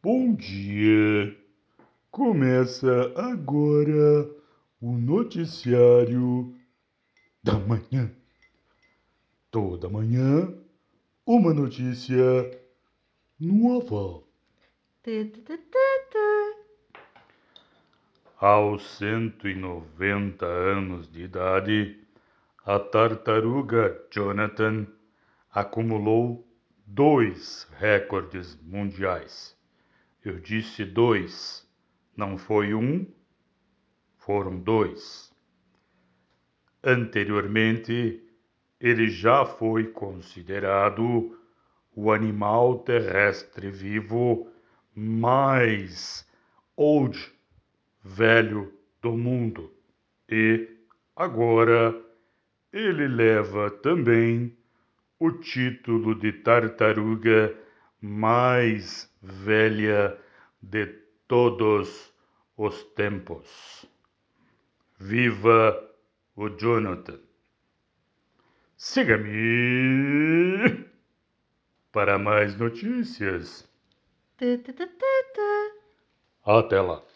Bom dia! Começa agora o noticiário da manhã. Toda manhã, uma notícia nova. Aos 190 anos de idade, a tartaruga Jonathan acumulou dois recordes mundiais. Eu disse dois, não foi um, foram dois. Anteriormente, ele já foi considerado o animal terrestre vivo mais old, velho do mundo. E agora ele leva também o título de tartaruga mais velha de todos os tempos. Viva o Jonathan! Siga-me para mais notícias. Até lá!